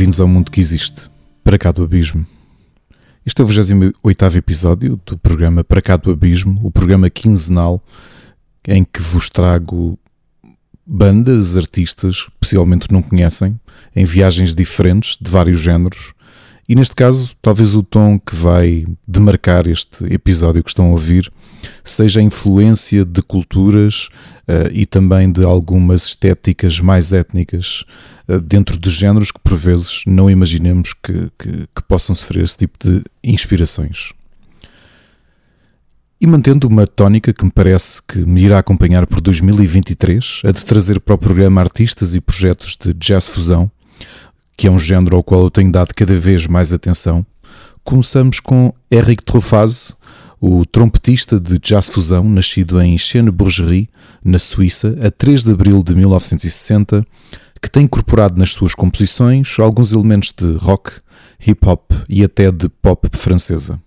Bem-vindos ao mundo que existe, para cá do abismo. Este é o 28 episódio do programa Para cá do abismo, o programa quinzenal em que vos trago bandas, artistas que possivelmente não conhecem, em viagens diferentes, de vários géneros. E neste caso, talvez o tom que vai demarcar este episódio que estão a ouvir seja a influência de culturas uh, e também de algumas estéticas mais étnicas uh, dentro de géneros que por vezes não imaginemos que, que, que possam sofrer esse tipo de inspirações. E mantendo uma tónica que me parece que me irá acompanhar por 2023, a de trazer para o programa artistas e projetos de jazz fusão, que é um género ao qual eu tenho dado cada vez mais atenção, começamos com Eric Trofaz, o trompetista de jazz fusão, nascido em Chêne-Bourgerie, na Suíça, a 3 de abril de 1960, que tem incorporado nas suas composições alguns elementos de rock, hip hop e até de pop francesa.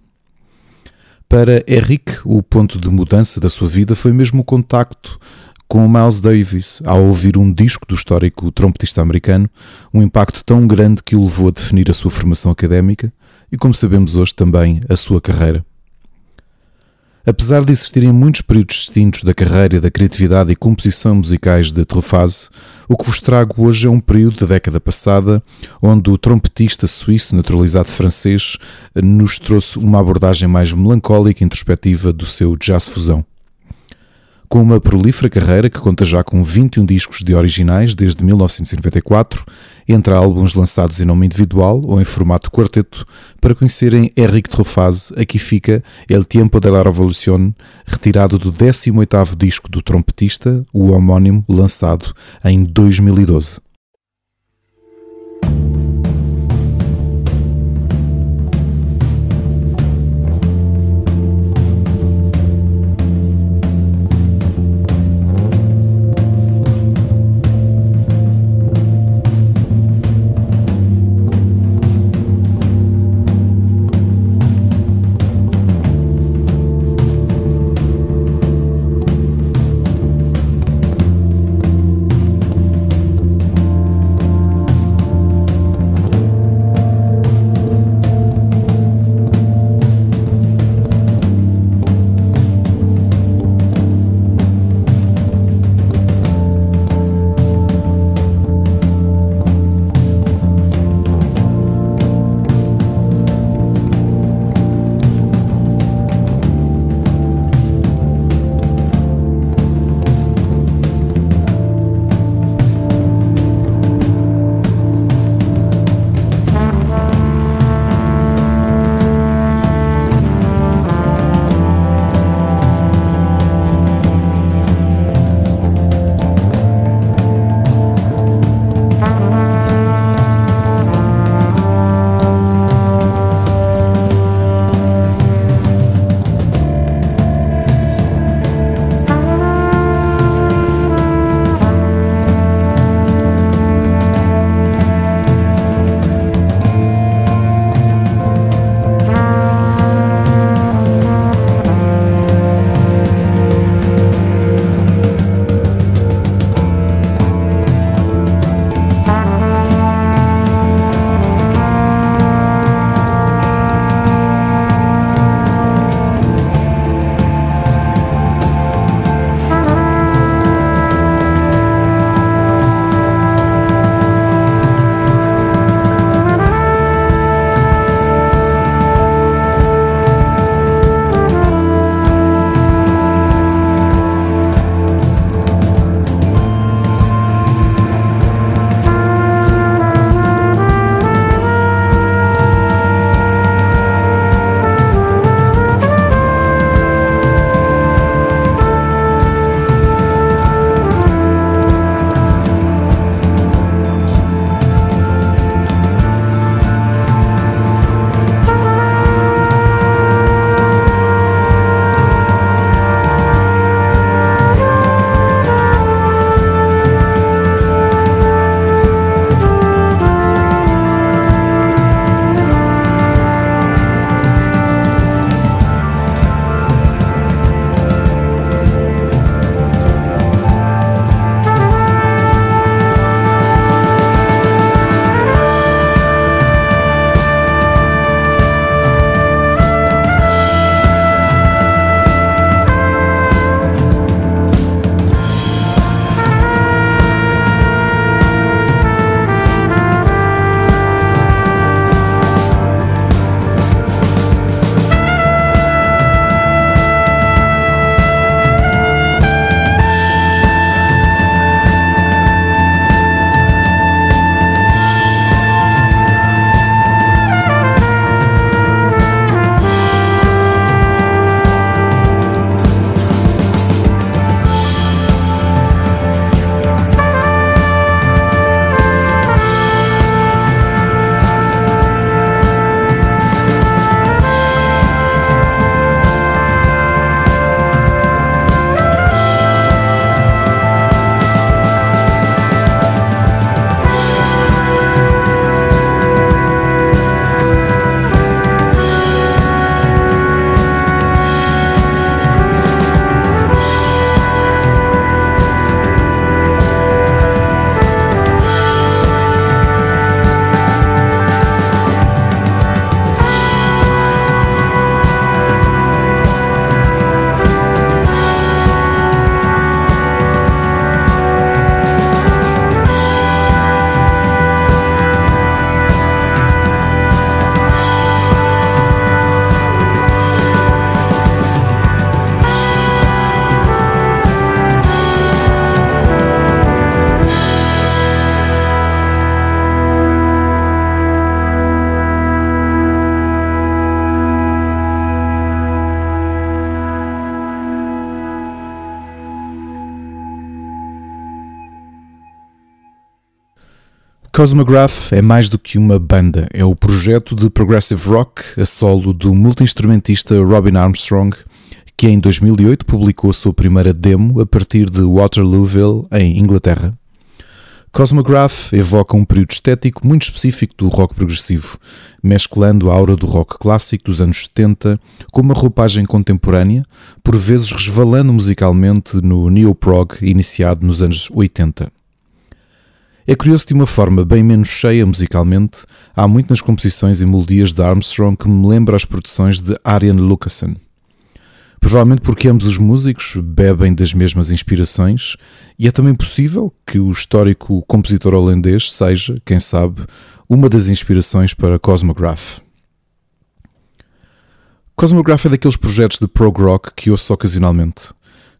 Para Eric, o ponto de mudança da sua vida foi mesmo o contacto com Miles Davis ao ouvir um disco do histórico trompetista americano, um impacto tão grande que o levou a definir a sua formação académica e, como sabemos hoje, também a sua carreira. Apesar de existirem muitos períodos distintos da carreira, da criatividade e composição musicais de Truffaut, o que vos trago hoje é um período da década passada onde o trompetista suíço naturalizado francês nos trouxe uma abordagem mais melancólica e introspectiva do seu jazz fusão. Com uma prolífera carreira que conta já com 21 discos de originais desde 1994, entre álbuns lançados em nome individual ou em formato quarteto, para conhecerem Eric Trofaz, aqui fica El Tiempo de la Revolución, retirado do 18º disco do trompetista, o homónimo, lançado em 2012. Cosmograph é mais do que uma banda, é o projeto de progressive rock a solo do multi-instrumentista Robin Armstrong, que em 2008 publicou sua primeira demo a partir de Waterlooville, em Inglaterra. Cosmograph evoca um período estético muito específico do rock progressivo, mesclando a aura do rock clássico dos anos 70 com uma roupagem contemporânea, por vezes resvalando musicalmente no neo-prog iniciado nos anos 80. É curioso de uma forma bem menos cheia musicalmente, há muito nas composições e melodias de Armstrong que me lembra as produções de Ariane Lucassen. Provavelmente porque ambos os músicos bebem das mesmas inspirações e é também possível que o histórico compositor holandês seja, quem sabe, uma das inspirações para Cosmograph. Cosmograph é daqueles projetos de prog rock que ouço ocasionalmente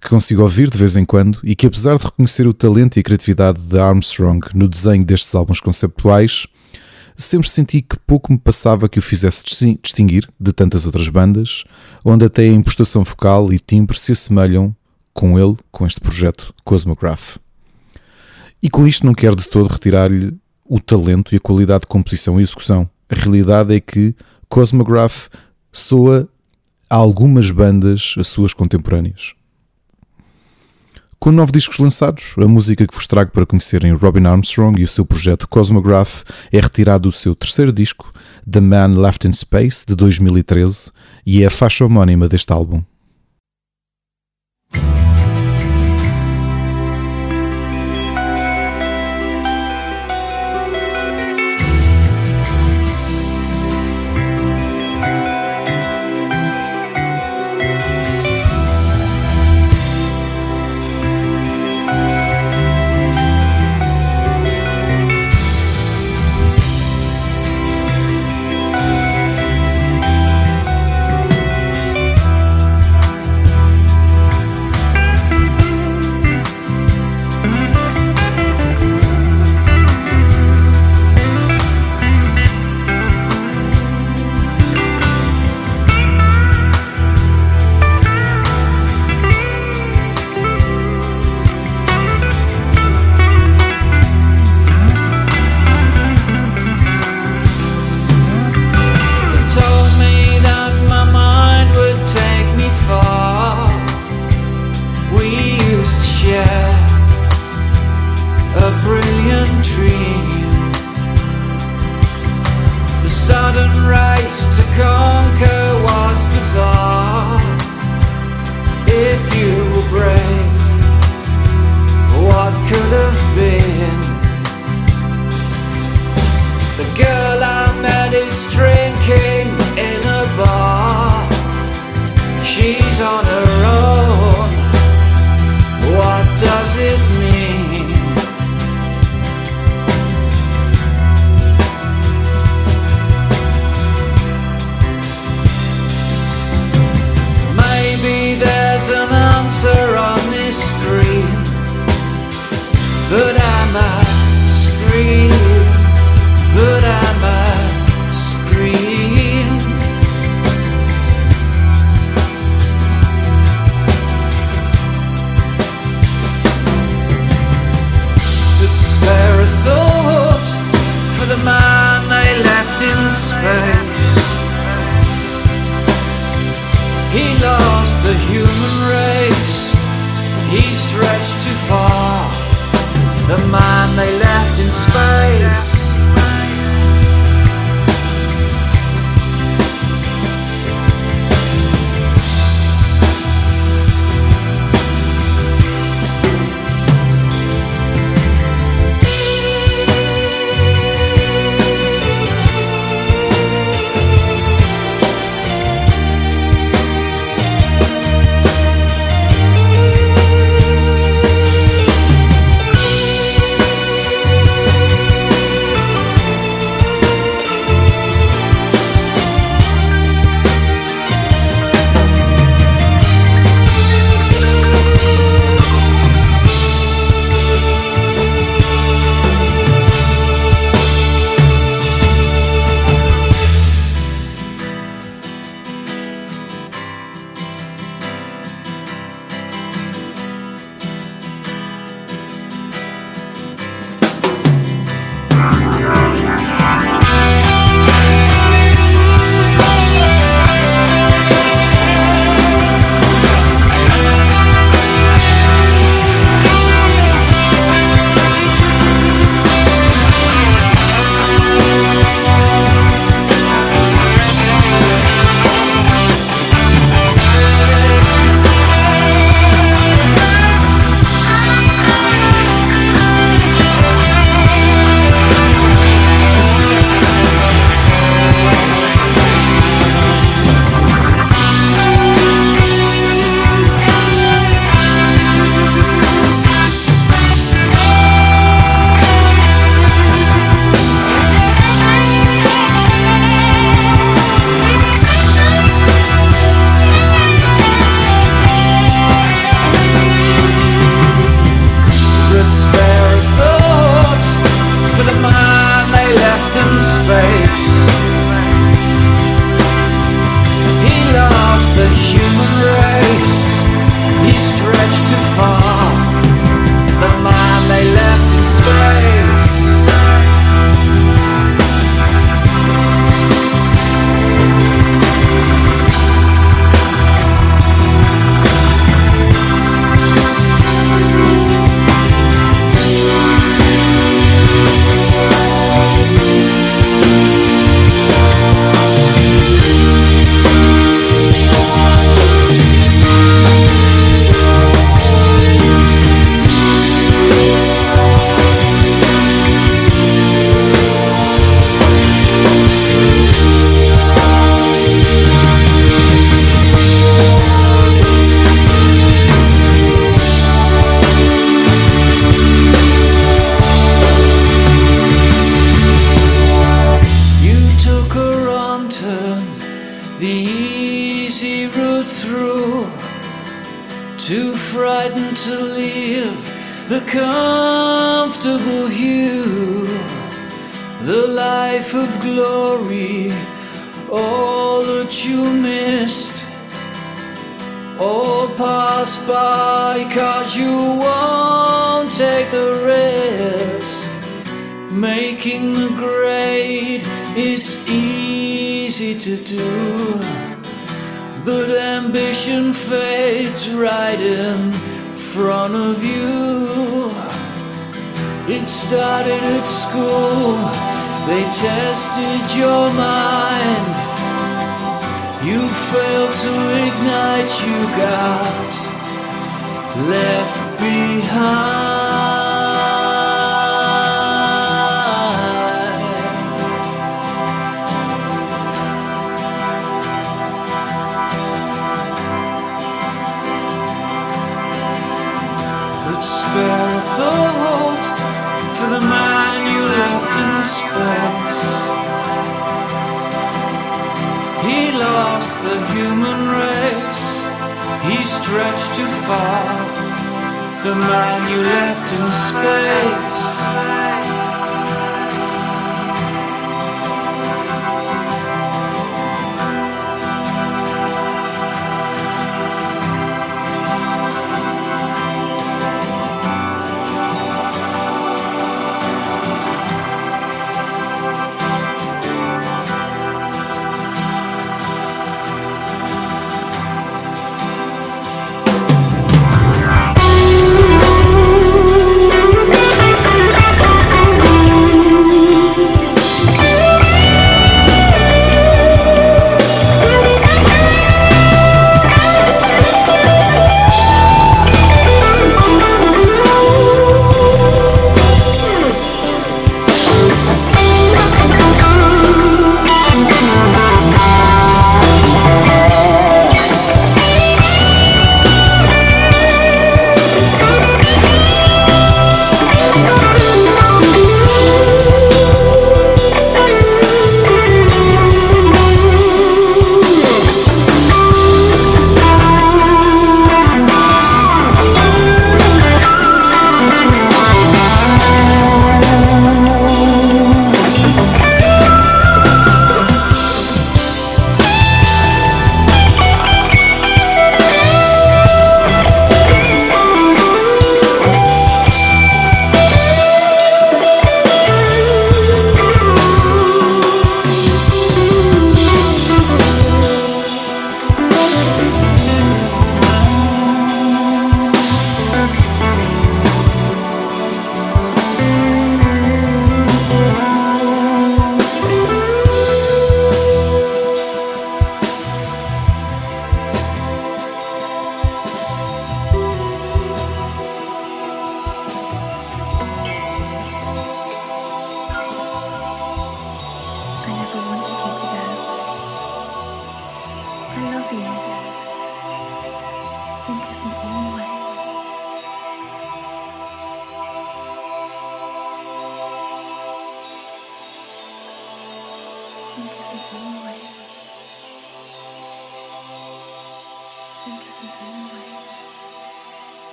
que consigo ouvir de vez em quando e que, apesar de reconhecer o talento e a criatividade de Armstrong no desenho destes álbuns conceptuais, sempre senti que pouco me passava que o fizesse distinguir de tantas outras bandas, onde até a impostação focal e timbre se assemelham com ele, com este projeto Cosmograph. E com isto não quero de todo retirar-lhe o talento e a qualidade de composição e execução. A realidade é que Cosmograph soa a algumas bandas as suas contemporâneas. Com nove discos lançados, a música que vos trago para conhecerem Robin Armstrong e o seu projeto Cosmograph é retirado do seu terceiro disco, The Man Left in Space, de 2013, e é a faixa homónima deste álbum. man they left in space. He lost the human race. He stretched too far. The man they left in space. It started at school, they tested your mind. You failed to ignite, you got left behind. Space. He lost the human race. He stretched too far. The man you left in space.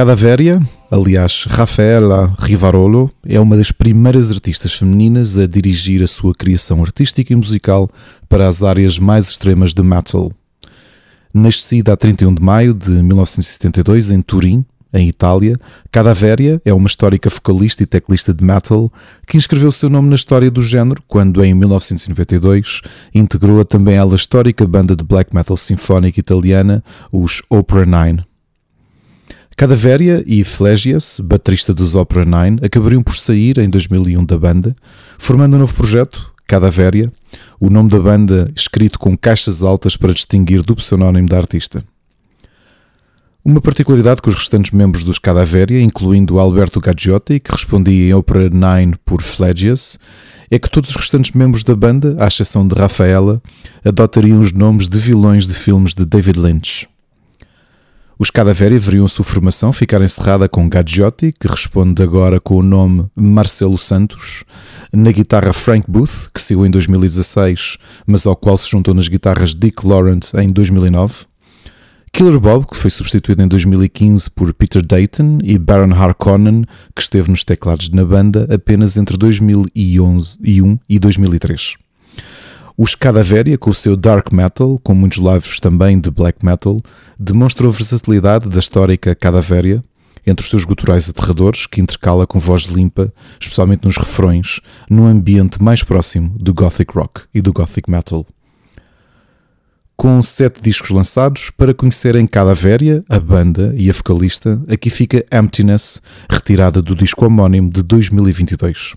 Cadavéria, aliás, Rafaela Rivarolo, é uma das primeiras artistas femininas a dirigir a sua criação artística e musical para as áreas mais extremas de metal. Nascida a 31 de maio de 1972 em Turim, em Itália, Cadavéria é uma histórica vocalista e teclista de metal que inscreveu seu nome na história do género quando, em 1992, integrou a também ela histórica banda de black metal sinfónica italiana, os Opera Nine. Cadavéria e Flegias, baterista dos Opera Nine, acabariam por sair em 2001 da banda, formando um novo projeto, Cadavéria, o nome da banda escrito com caixas altas para distinguir do pseudónimo da artista. Uma particularidade com os restantes membros dos Cadaveria, incluindo Alberto Gaggiotti, que respondia em Opera 9 por Flagius, é que todos os restantes membros da banda, à exceção de Rafaela, adotariam os nomes de vilões de filmes de David Lynch. Os Cadaveria veriam sua formação ficar encerrada com Gaggiotti, que responde agora com o nome Marcelo Santos, na guitarra Frank Booth, que saiu em 2016, mas ao qual se juntou nas guitarras Dick Laurent em 2009, Killer Bob, que foi substituído em 2015 por Peter Dayton, e Baron Harkonnen, que esteve nos teclados na banda apenas entre 2001 e 2003. Os Cadaveria, com o seu dark metal, com muitos lives também de black metal, demonstram a versatilidade da histórica Cadaveria, entre os seus guturais aterradores, que intercala com voz limpa, especialmente nos refrões, num ambiente mais próximo do gothic rock e do gothic metal. Com sete discos lançados, para conhecerem Cadaveria, a banda e a vocalista, aqui fica Emptiness, retirada do disco homónimo de 2022.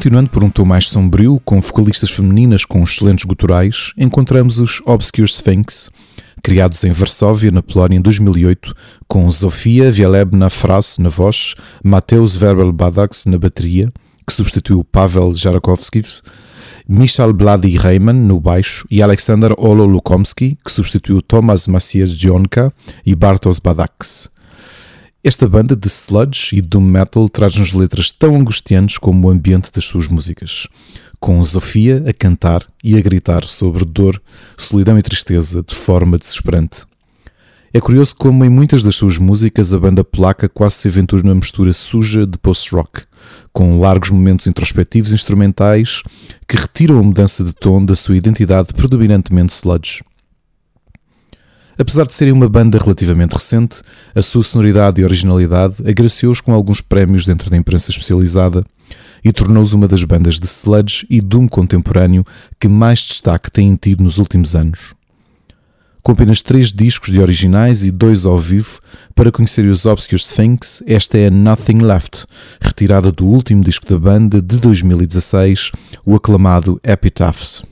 Continuando por um tom mais sombrio, com vocalistas femininas com excelentes guturais, encontramos os Obscure Sphinx, criados em Varsóvia, na Polónia, em 2008, com Zofia Wielebna Fras na voz, Mateusz Verbel Badax na bateria, que substituiu Pavel Jarakowskis, Michal Blady Reiman no baixo e Alexander Olo Lukomski, que substituiu Tomasz Macias Dionka e Bartosz Badax. Esta banda de sludge e doom metal traz-nos letras tão angustiantes como o ambiente das suas músicas, com Sofia a cantar e a gritar sobre dor, solidão e tristeza de forma desesperante. É curioso como em muitas das suas músicas a banda polaca quase se aventura numa mistura suja de post-rock, com largos momentos introspectivos instrumentais que retiram a mudança de tom da sua identidade predominantemente sludge. Apesar de serem uma banda relativamente recente, a sua sonoridade e originalidade agraciou-os com alguns prémios dentro da imprensa especializada e tornou-os uma das bandas de sludge e doom contemporâneo que mais destaque têm tido nos últimos anos. Com apenas três discos de originais e dois ao vivo, para conhecer os Obscure Sphinx, esta é Nothing Left, retirada do último disco da banda de 2016, o aclamado Epitaphs.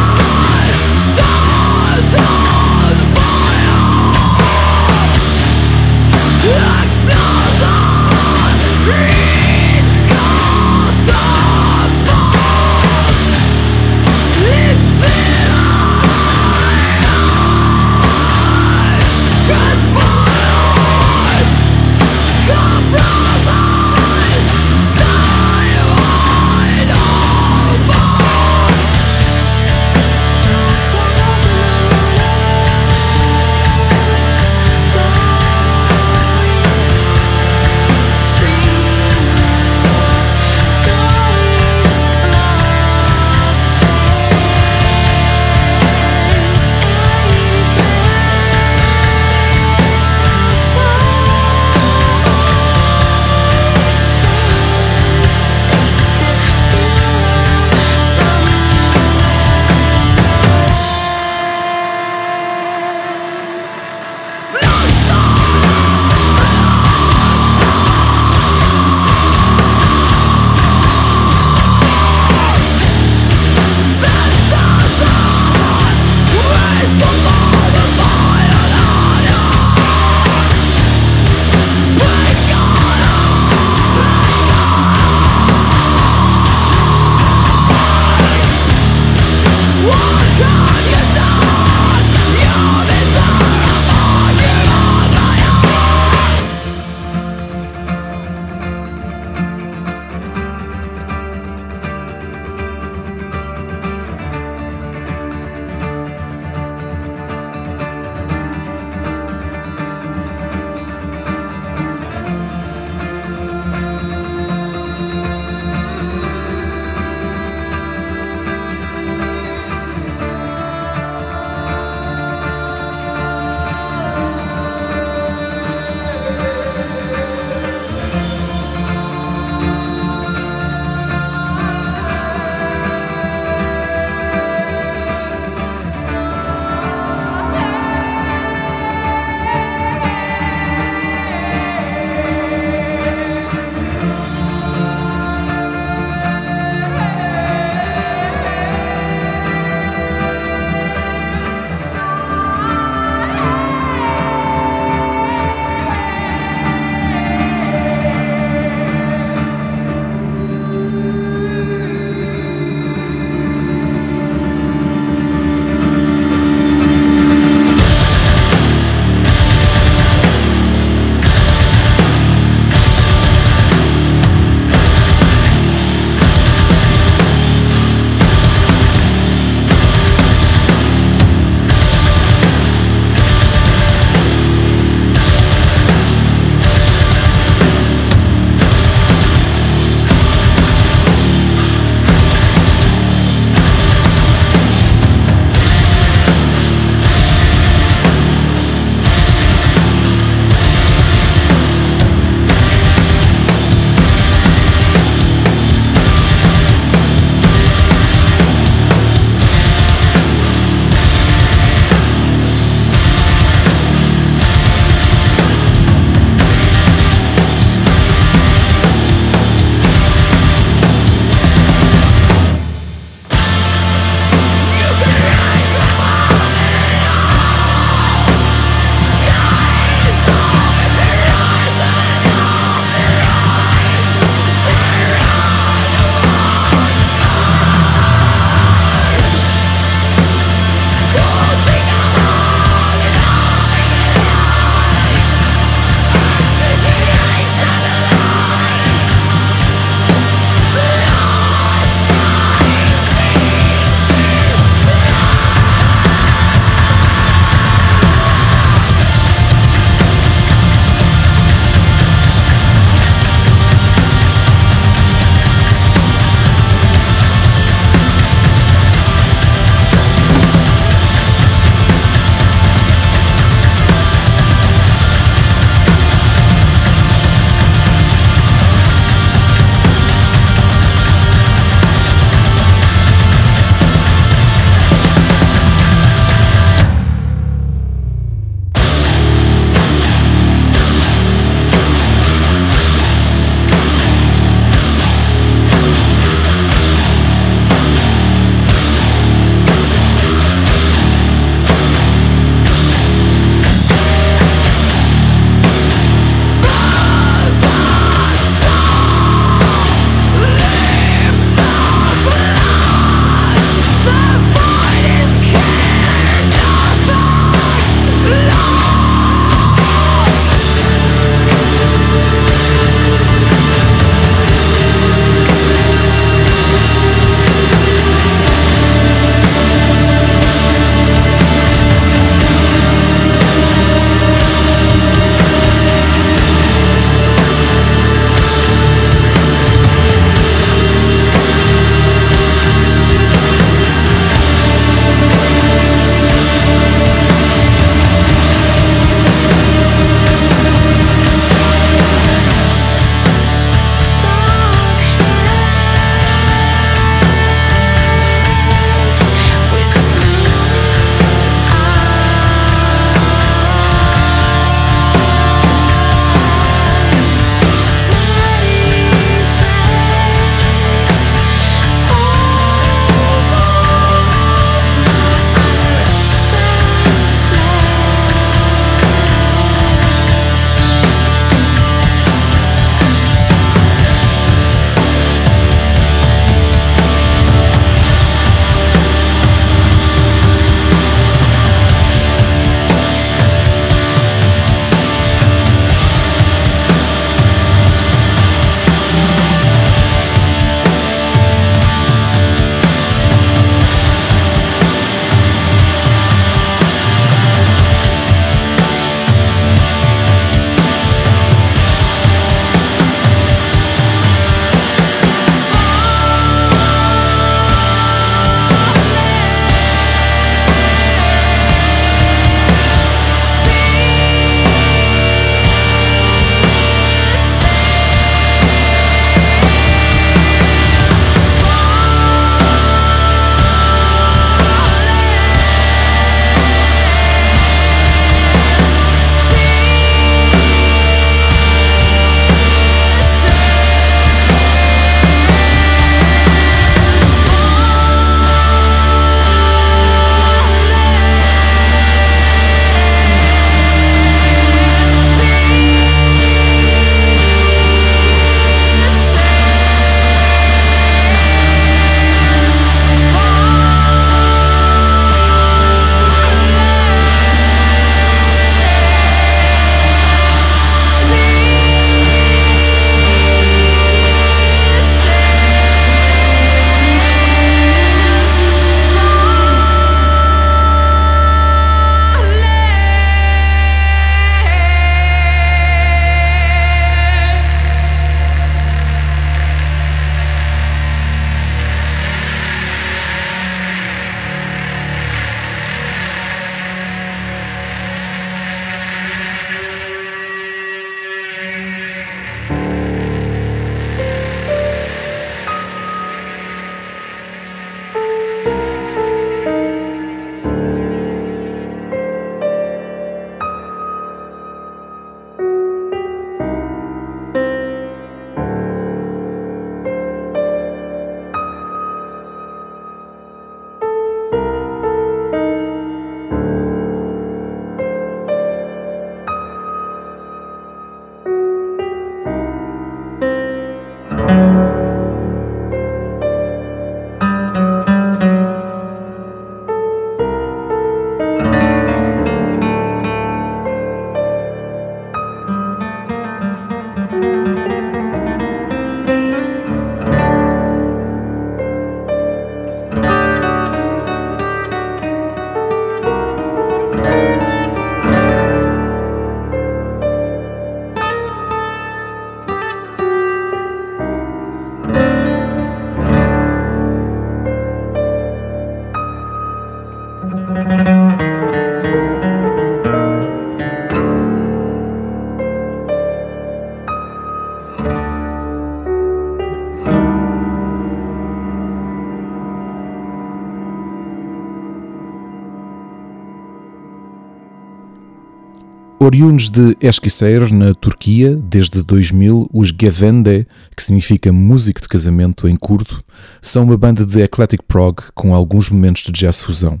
Oriundos de Eskişehir, na Turquia, desde 2000, os Gevende, que significa músico de casamento em curdo, são uma banda de eclectic prog com alguns momentos de jazz fusão.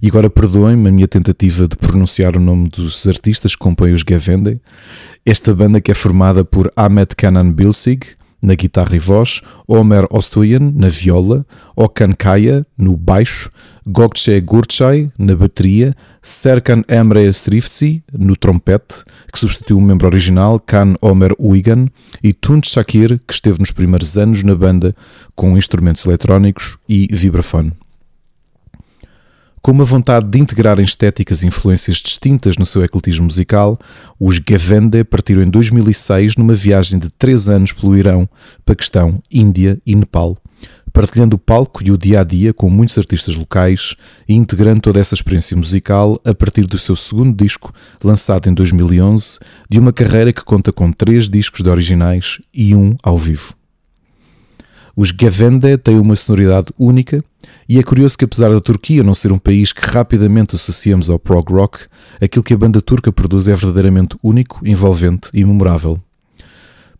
E agora perdoem-me a minha tentativa de pronunciar o nome dos artistas que compõem os Gevende. Esta banda que é formada por Ahmet Kanan Bilsig, na guitarra e voz, Omer Ostoyan na viola, Okan Kaya no baixo, Gokce Gurchay na bateria, Serkan Emre Srifci no trompete, que substituiu o membro original Kan Omer Uigan, e Tunç Shakir, que esteve nos primeiros anos na banda com instrumentos eletrónicos e vibrafone. Com uma vontade de integrar estéticas e influências distintas no seu ecletismo musical, os Gavende partiram em 2006 numa viagem de três anos pelo Irão, Paquistão, Índia e Nepal, partilhando o palco e o dia a dia com muitos artistas locais e integrando toda essa experiência musical a partir do seu segundo disco, lançado em 2011, de uma carreira que conta com três discos de originais e um ao vivo. Os Gavende têm uma sonoridade única e é curioso que, apesar da Turquia não ser um país que rapidamente associamos ao prog rock, aquilo que a banda turca produz é verdadeiramente único, envolvente e memorável.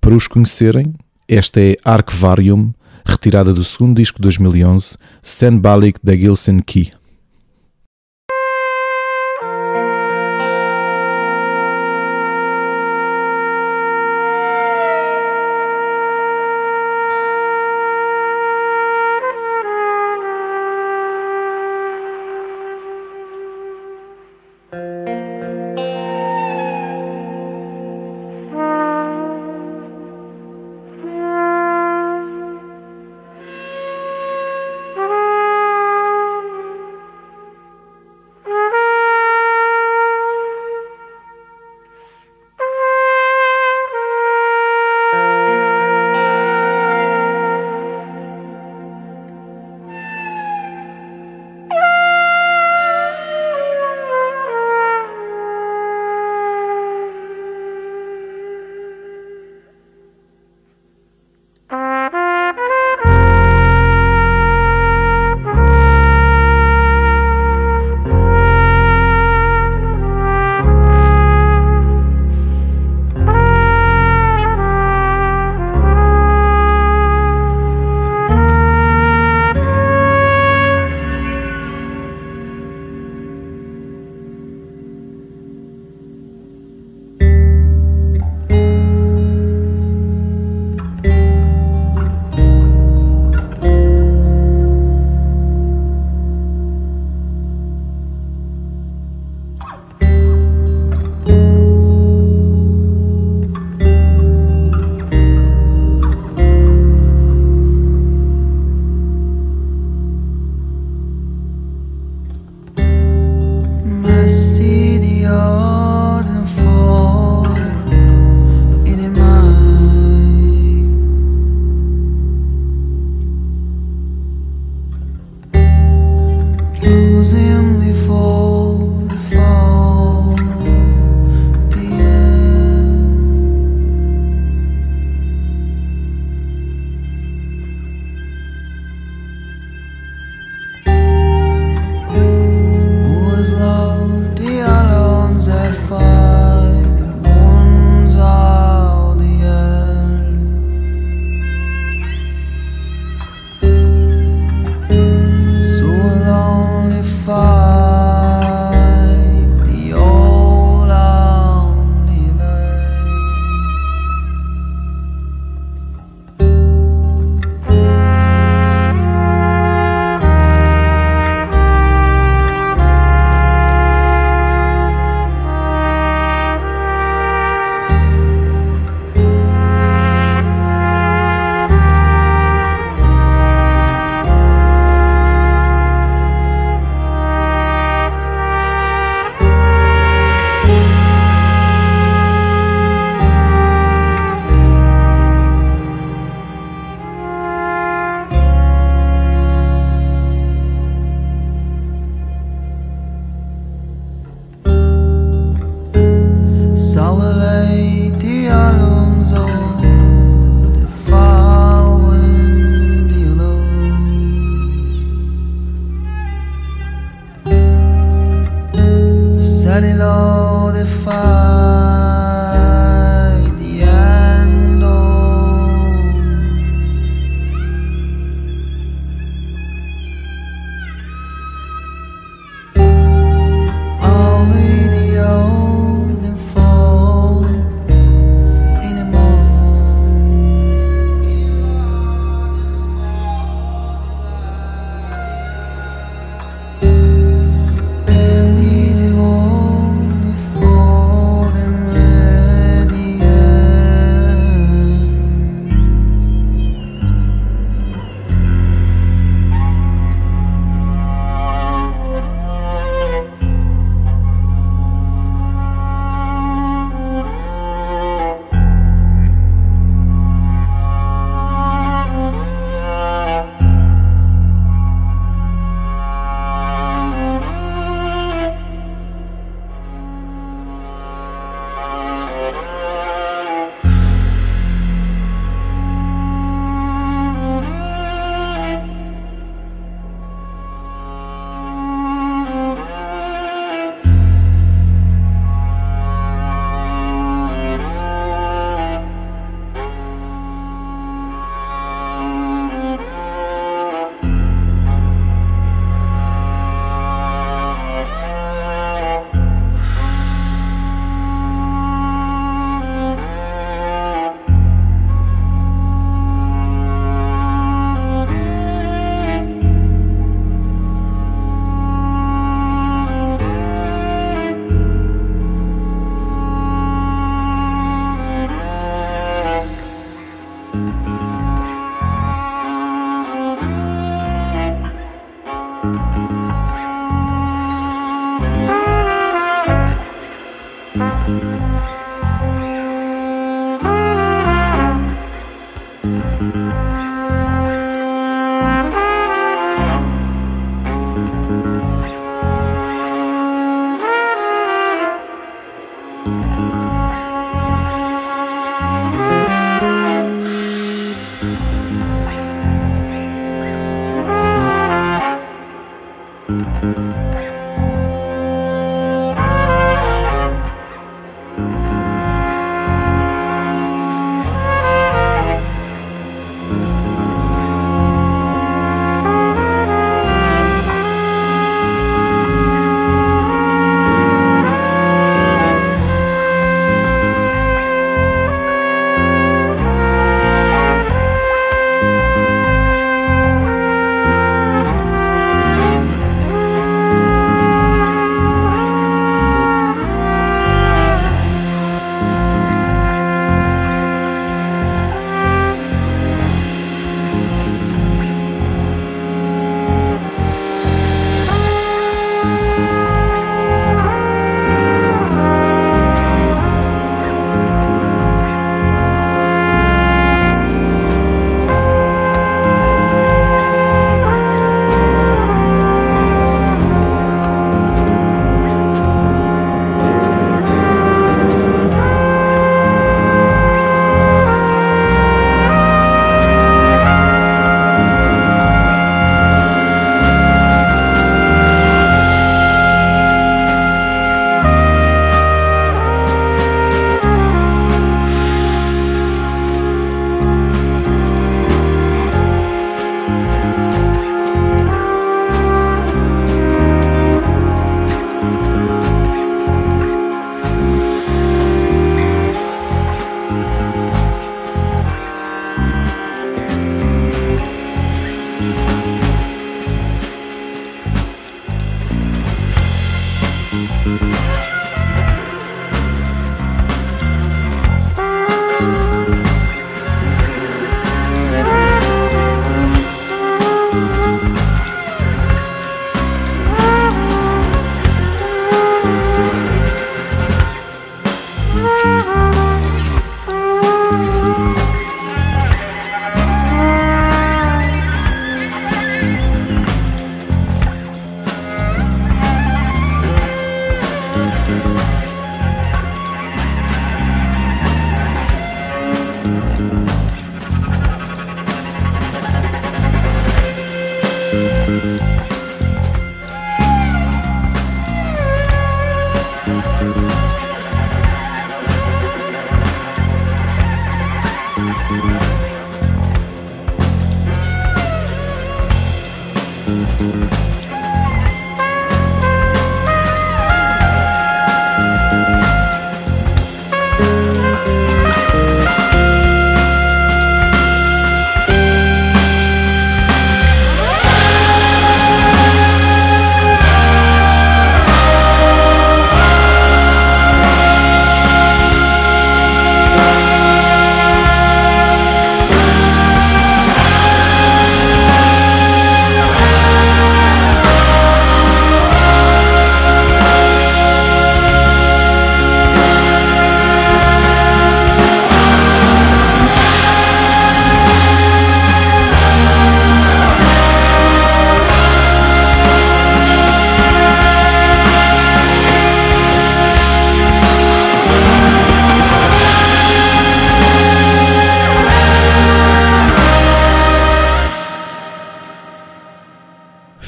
Para os conhecerem, esta é Arkvarium, retirada do segundo disco de 2011, Sen Balik da Gilsen Ki.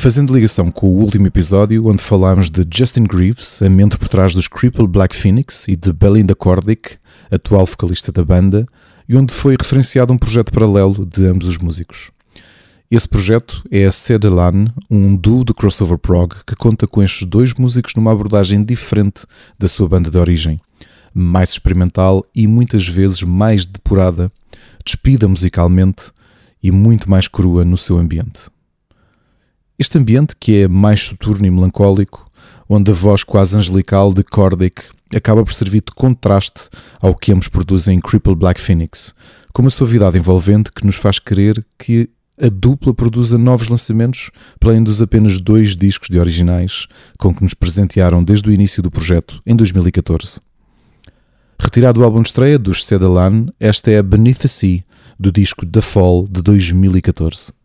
Fazendo ligação com o último episódio, onde falámos de Justin Greaves, a mente por trás dos Cripple Black Phoenix, e de Belinda Cordick, atual vocalista da banda, e onde foi referenciado um projeto paralelo de ambos os músicos. Esse projeto é a Cedelan, um duo de crossover prog que conta com estes dois músicos numa abordagem diferente da sua banda de origem, mais experimental e muitas vezes mais depurada, despida musicalmente e muito mais crua no seu ambiente. Este ambiente, que é mais soturno e melancólico, onde a voz quase angelical de Cordic acaba por servir de contraste ao que ambos produzem em Cripple Black Phoenix, com uma suavidade envolvente que nos faz crer que a dupla produza novos lançamentos, para além dos apenas dois discos de originais com que nos presentearam desde o início do projeto, em 2014. Retirado do álbum de estreia dos Cedalan, esta é Beneath the Sea, do disco The Fall de 2014.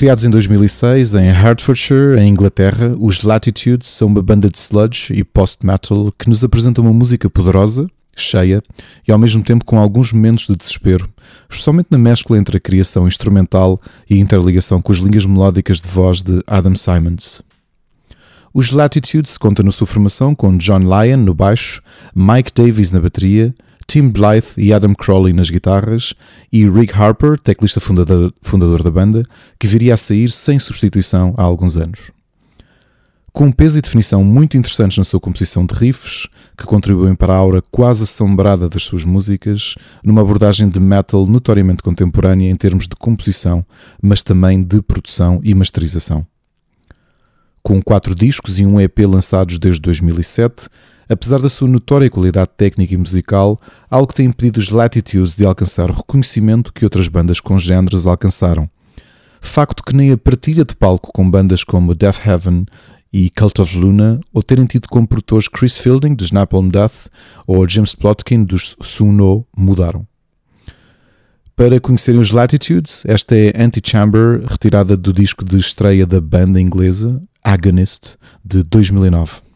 Criados em 2006 em Hertfordshire, em Inglaterra, os Latitudes são uma banda de sludge e post-metal que nos apresenta uma música poderosa, cheia e ao mesmo tempo com alguns momentos de desespero, especialmente na mescla entre a criação instrumental e a interligação com as linhas melódicas de voz de Adam Simons. Os Latitudes contam na sua formação com John Lyon no baixo, Mike Davies na bateria, Tim Blythe e Adam Crowley nas guitarras e Rick Harper, teclista fundador, fundador da banda, que viria a sair sem substituição há alguns anos. Com um peso e definição muito interessantes na sua composição de riffs, que contribuem para a aura quase assombrada das suas músicas, numa abordagem de metal notoriamente contemporânea em termos de composição, mas também de produção e masterização. Com quatro discos e um EP lançados desde 2007, Apesar da sua notória qualidade técnica e musical, algo tem impedido os Latitudes de alcançar o reconhecimento que outras bandas congêneres alcançaram. Facto que nem a partilha de palco com bandas como Death Heaven e Cult of Luna, ou terem tido como produtores Chris Fielding, dos Napalm Death, ou James Plotkin, dos Suno, mudaram. Para conhecerem os Latitudes, esta é Antichamber, retirada do disco de estreia da banda inglesa, Agonist, de 2009.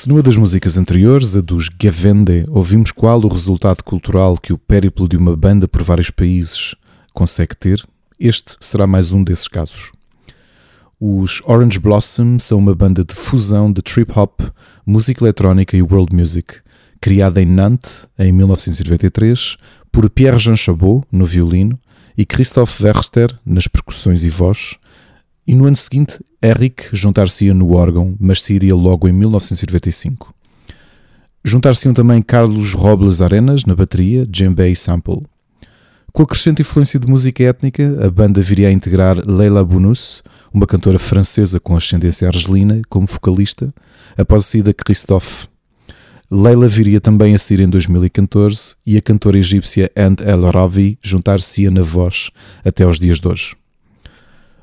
Se numa das músicas anteriores, a dos Gavende, ouvimos qual o resultado cultural que o périplo de uma banda por vários países consegue ter, este será mais um desses casos. Os Orange Blossom são uma banda de fusão de trip hop, música eletrónica e world music, criada em Nantes em 1993 por Pierre-Jean Chabot no violino e Christophe Verster nas percussões e voz, e no ano seguinte Eric juntar-se-ia no órgão, mas sairia logo em 1995. Juntar-se-iam também Carlos Robles Arenas na bateria, djembe e sample. Com a crescente influência de música étnica, a banda viria a integrar Leila Bounous, uma cantora francesa com ascendência argelina, como vocalista, após a saída de Christophe. Leila viria também a sair em 2014 e a cantora egípcia And El Ravi juntar-se-ia na voz até aos dias de hoje.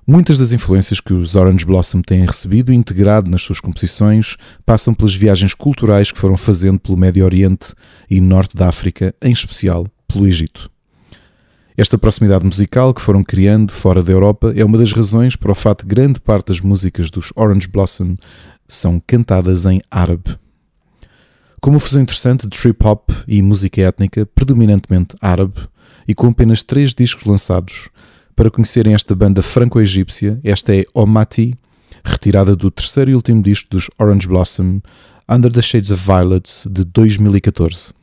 Muitas das influências que os Orange Blossom têm recebido e integrado nas suas composições passam pelas viagens culturais que foram fazendo pelo Médio Oriente e Norte da África, em especial pelo Egito. Esta proximidade musical que foram criando fora da Europa é uma das razões para o fato de grande parte das músicas dos Orange Blossom são cantadas em árabe. Com uma fusão interessante de trip hop e música étnica, predominantemente árabe, e com apenas três discos lançados, para conhecerem esta banda franco-egípcia, esta é Omati, retirada do terceiro e último disco dos Orange Blossom, Under the Shades of Violets, de 2014.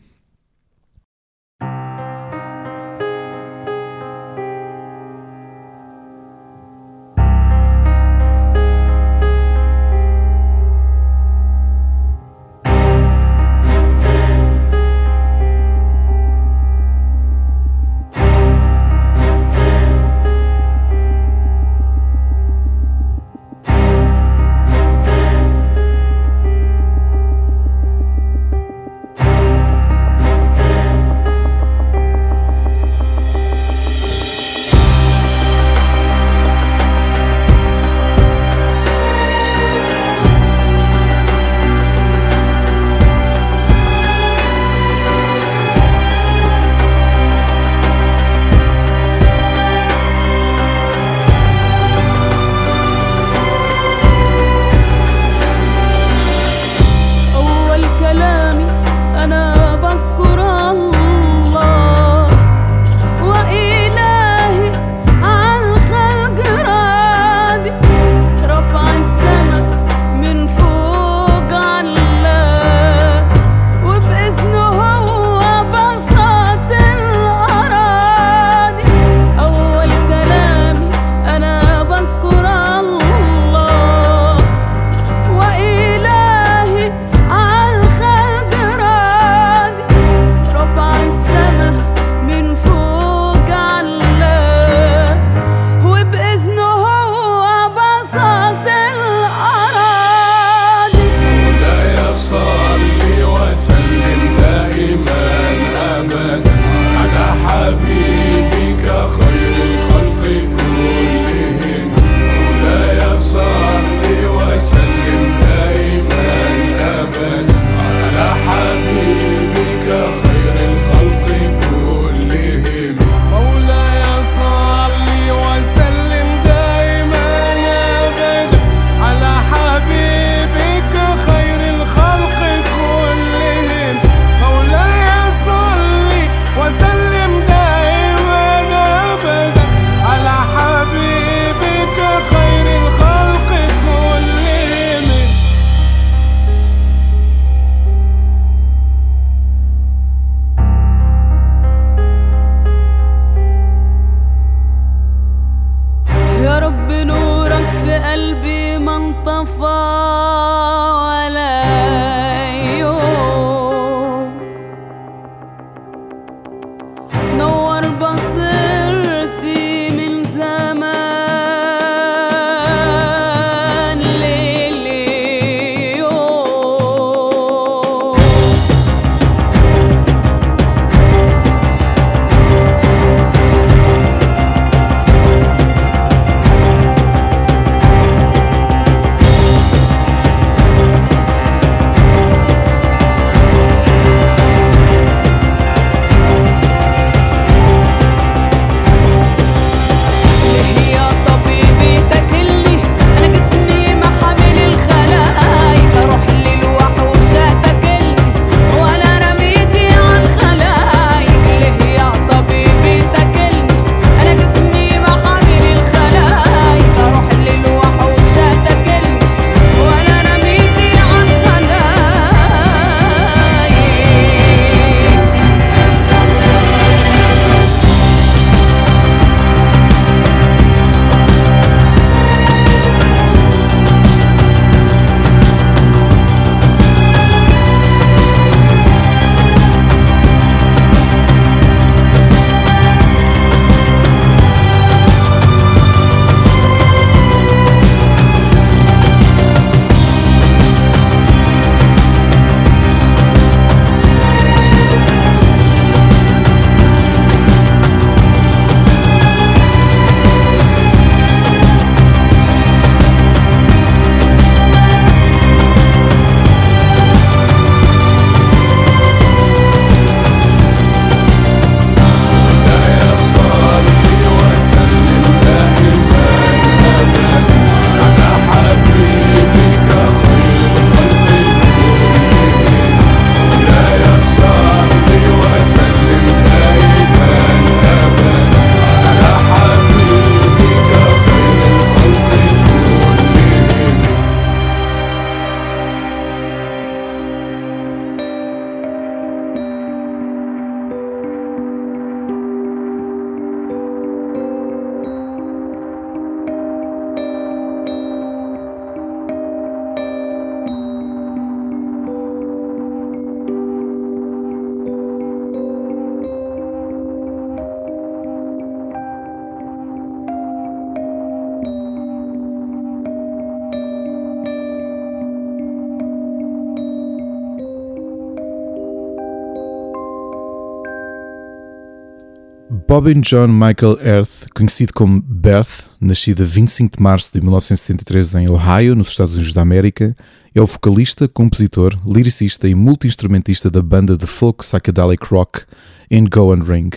Bobbin John Michael Earth, conhecido como Berth, nascido a 25 de março de 1963 em Ohio, nos Estados Unidos da América, é o vocalista, compositor, lyricista e multi-instrumentista da banda de folk psychedelic rock In Go and Ring.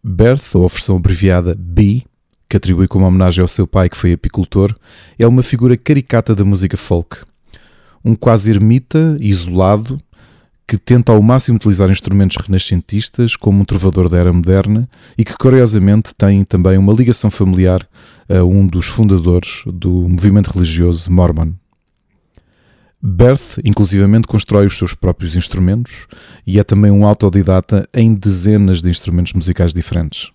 Berth, ou a versão abreviada B, que atribui como homenagem ao seu pai que foi apicultor, é uma figura caricata da música folk. Um quase ermita, isolado, que tenta ao máximo utilizar instrumentos renascentistas como um trovador da era moderna e que curiosamente tem também uma ligação familiar a um dos fundadores do movimento religioso Mormon. Berth, inclusivamente, constrói os seus próprios instrumentos e é também um autodidata em dezenas de instrumentos musicais diferentes.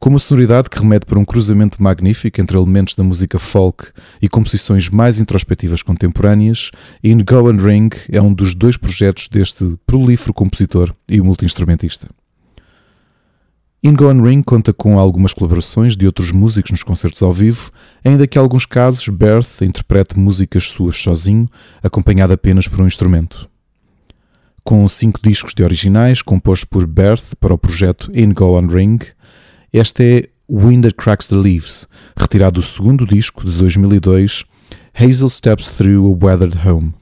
Com uma sonoridade que remete para um cruzamento magnífico entre elementos da música folk e composições mais introspectivas contemporâneas, In Go and Ring é um dos dois projetos deste prolífero compositor e multi-instrumentista. In Go and Ring conta com algumas colaborações de outros músicos nos concertos ao vivo, ainda que em alguns casos Berth interprete músicas suas sozinho, acompanhado apenas por um instrumento. Com cinco discos de originais compostos por Berth para o projeto In Go and Ring, esta é Wind That Cracks the Leaves, retirado do segundo disco de 2002, Hazel Steps Through a Weathered Home.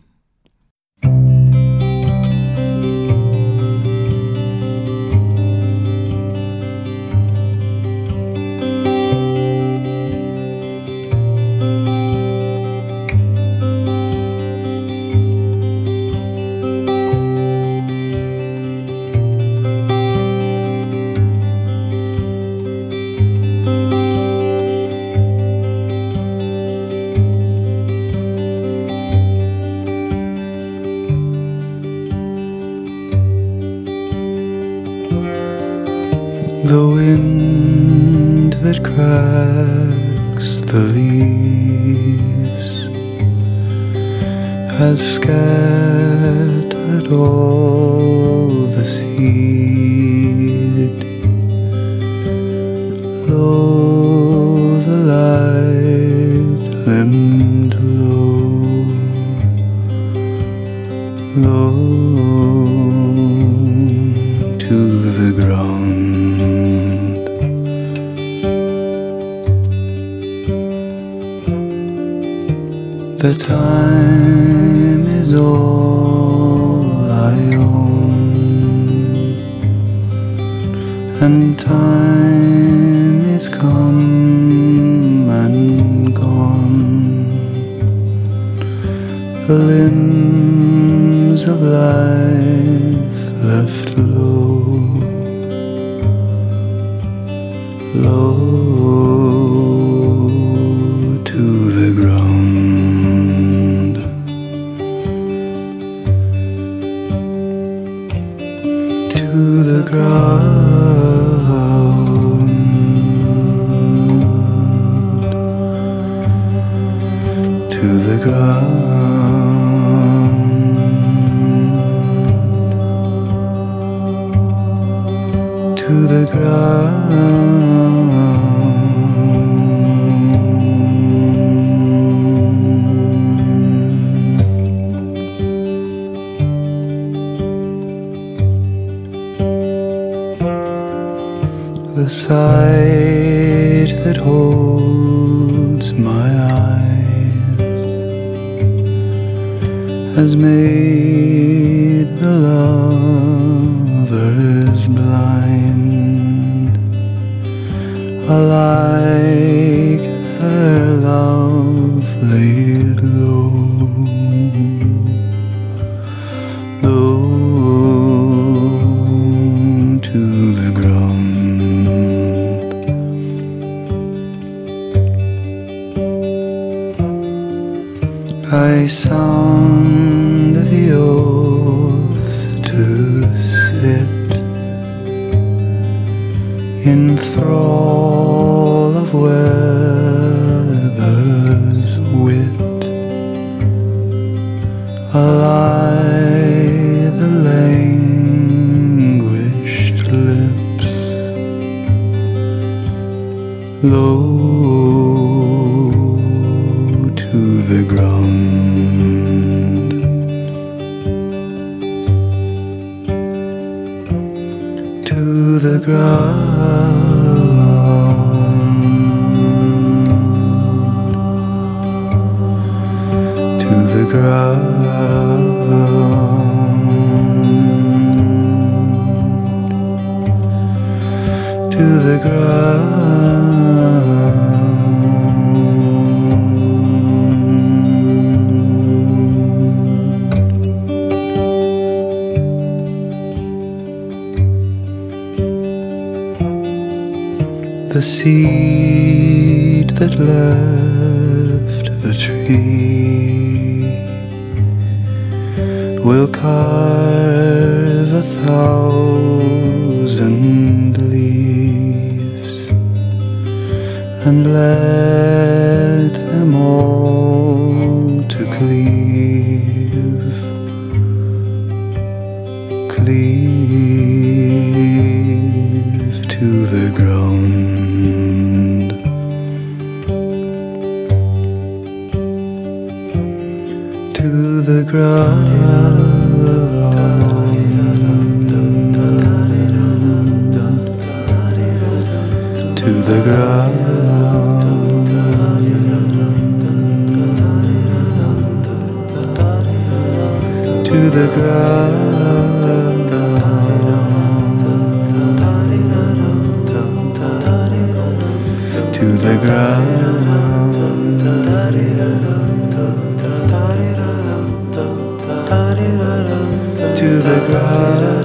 To the ground. The sight that holds my eyes has made the lovers alike her love the ground. To the ground. To the ground. To the Um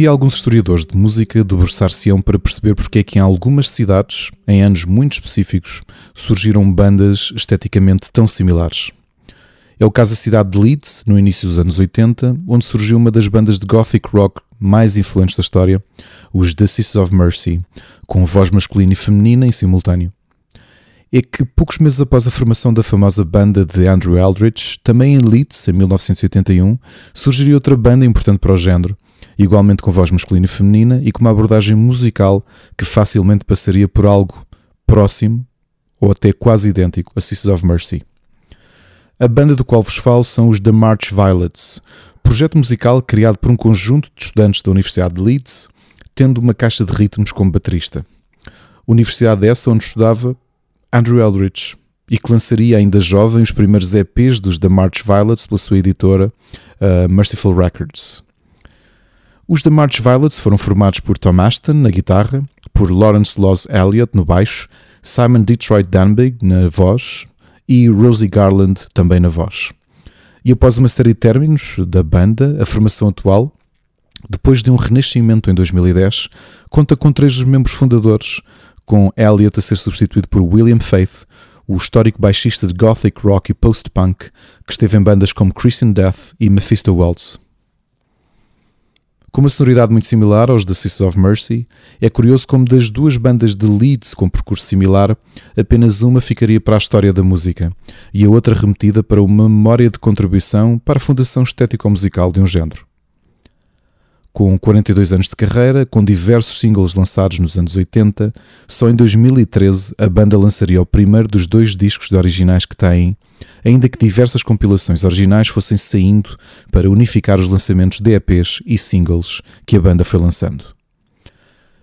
dia, alguns historiadores de música debruçar-se-ão para perceber porque é que em algumas cidades, em anos muito específicos, surgiram bandas esteticamente tão similares. É o caso da cidade de Leeds, no início dos anos 80, onde surgiu uma das bandas de gothic rock mais influentes da história, os Sisters of Mercy, com voz masculina e feminina em simultâneo. É que poucos meses após a formação da famosa banda de Andrew Eldritch, também em Leeds, em 1981, surgiria outra banda importante para o género, igualmente com voz masculina e feminina e com uma abordagem musical que facilmente passaria por algo próximo ou até quase idêntico a Sisters of Mercy. A banda do qual vos falo são os The March Violets, projeto musical criado por um conjunto de estudantes da Universidade de Leeds, tendo uma caixa de ritmos como baterista. Universidade essa onde estudava Andrew Eldritch e que lançaria ainda jovem os primeiros EPs dos The March Violets pela sua editora uh, Merciful Records. Os The March Violets foram formados por Tom Ashton na guitarra, por Lawrence Laws Elliott no baixo, Simon Detroit Danbig na voz e Rosie Garland também na voz. E após uma série de términos da banda, a formação atual, depois de um renascimento em 2010, conta com três dos membros fundadores, com Elliott a ser substituído por William Faith, o histórico baixista de gothic rock e post-punk, que esteve em bandas como Christian Death e Mephisto Waltz. Com uma sonoridade muito similar aos The Sisters of Mercy, é curioso como das duas bandas de Leeds com percurso similar, apenas uma ficaria para a história da música e a outra remetida para uma memória de contribuição para a fundação estético-musical de um género. Com 42 anos de carreira, com diversos singles lançados nos anos 80, só em 2013 a banda lançaria o primeiro dos dois discos de originais que têm, ainda que diversas compilações originais fossem saindo para unificar os lançamentos de EPs e singles que a banda foi lançando.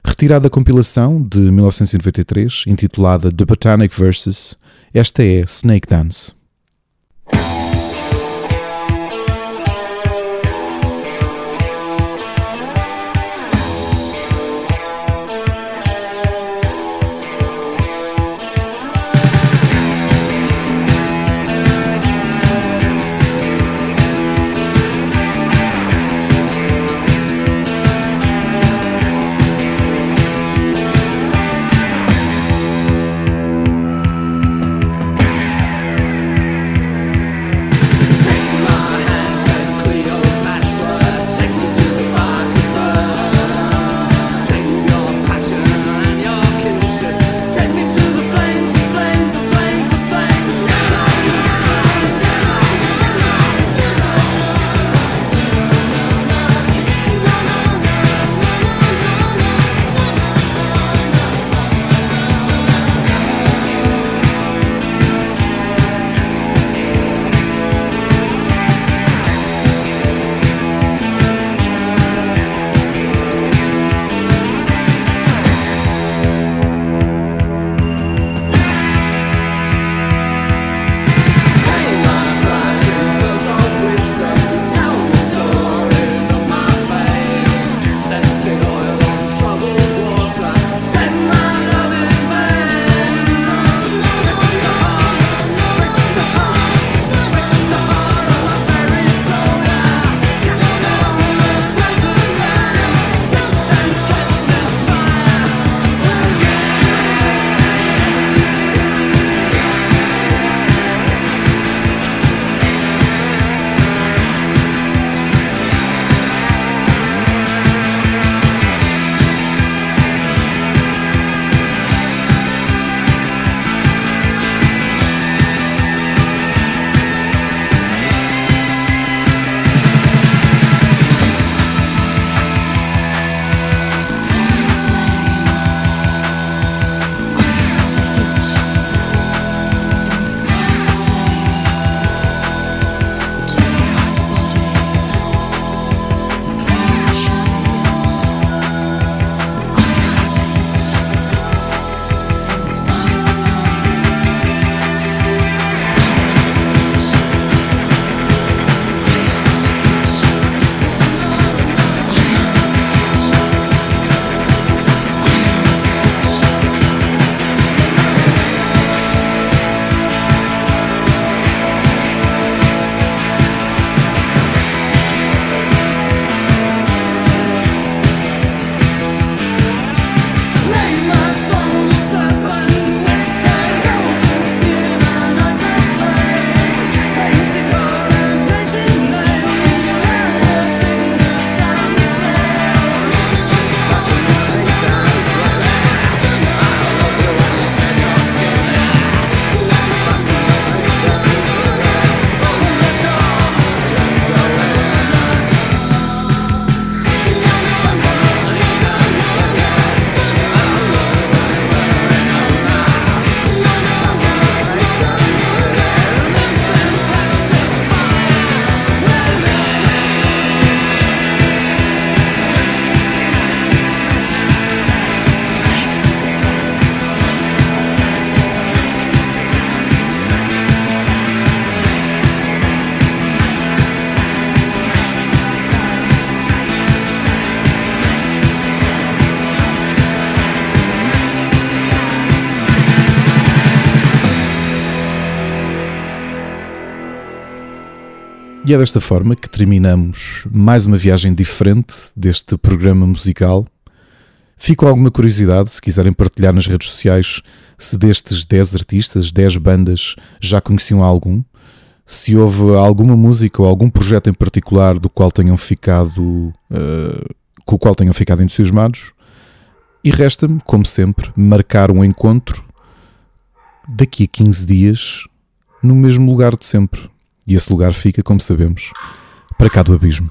Retirada da compilação de 1993, intitulada The Botanic Verses, esta é Snake Dance. E é desta forma que terminamos mais uma viagem diferente deste programa musical. Fico alguma curiosidade, se quiserem partilhar nas redes sociais, se destes 10 artistas, 10 bandas, já conheciam algum. Se houve alguma música ou algum projeto em particular do qual tenham ficado, uh, com o qual tenham ficado entusiasmados. E resta-me, como sempre, marcar um encontro daqui a 15 dias no mesmo lugar de sempre. E esse lugar fica, como sabemos, para cá do abismo.